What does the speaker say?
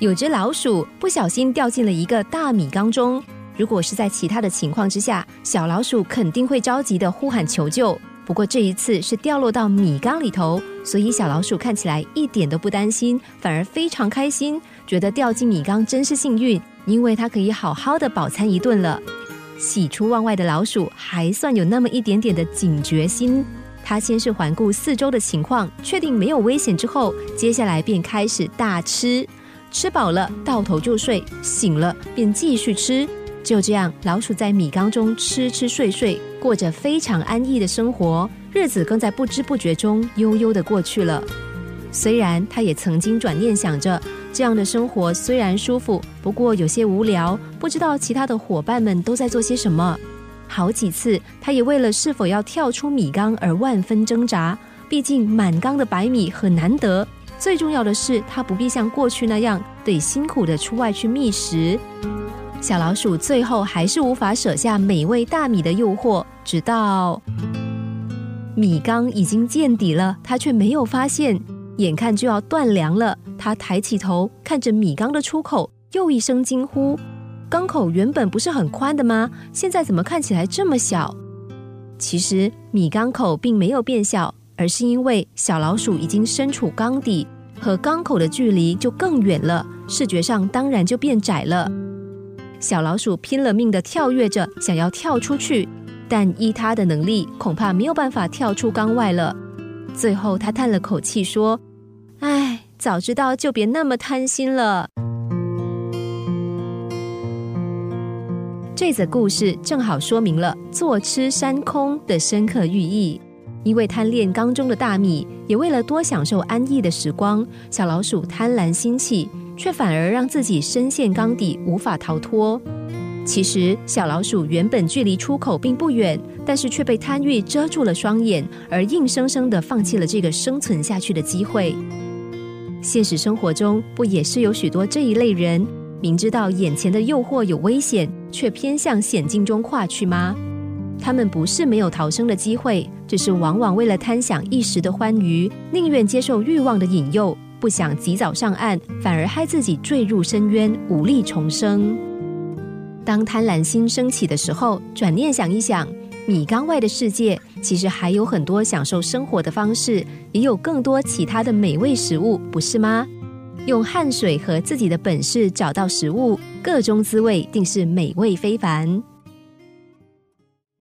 有只老鼠不小心掉进了一个大米缸中。如果是在其他的情况之下，小老鼠肯定会着急的呼喊求救。不过这一次是掉落到米缸里头，所以小老鼠看起来一点都不担心，反而非常开心，觉得掉进米缸真是幸运，因为它可以好好的饱餐一顿了。喜出望外的老鼠还算有那么一点点的警觉心，它先是环顾四周的情况，确定没有危险之后，接下来便开始大吃，吃饱了到头就睡，醒了便继续吃。就这样，老鼠在米缸中吃吃睡睡，过着非常安逸的生活，日子更在不知不觉中悠悠的过去了。虽然他也曾经转念想着，这样的生活虽然舒服，不过有些无聊，不知道其他的伙伴们都在做些什么。好几次，他也为了是否要跳出米缸而万分挣扎。毕竟满缸的白米很难得，最重要的是，它不必像过去那样得辛苦的出外去觅食。小老鼠最后还是无法舍下美味大米的诱惑，直到米缸已经见底了，它却没有发现，眼看就要断粮了。它抬起头看着米缸的出口，又一声惊呼：“缸口原本不是很宽的吗？现在怎么看起来这么小？”其实米缸口并没有变小，而是因为小老鼠已经身处缸底，和缸口的距离就更远了，视觉上当然就变窄了。小老鼠拼了命的跳跃着，想要跳出去，但依它的能力，恐怕没有办法跳出缸外了。最后，他叹了口气说：“唉，早知道就别那么贪心了。”这则故事正好说明了“坐吃山空”的深刻寓意。因为贪恋缸中的大米，也为了多享受安逸的时光，小老鼠贪婪心起。却反而让自己深陷缸底，无法逃脱。其实，小老鼠原本距离出口并不远，但是却被贪欲遮住了双眼，而硬生生的放弃了这个生存下去的机会。现实生活中，不也是有许多这一类人，明知道眼前的诱惑有危险，却偏向险境中跨去吗？他们不是没有逃生的机会，只是往往为了贪享一时的欢愉，宁愿接受欲望的引诱。不想及早上岸，反而害自己坠入深渊，无力重生。当贪婪心升起的时候，转念想一想，米缸外的世界其实还有很多享受生活的方式，也有更多其他的美味食物，不是吗？用汗水和自己的本事找到食物，各中滋味定是美味非凡。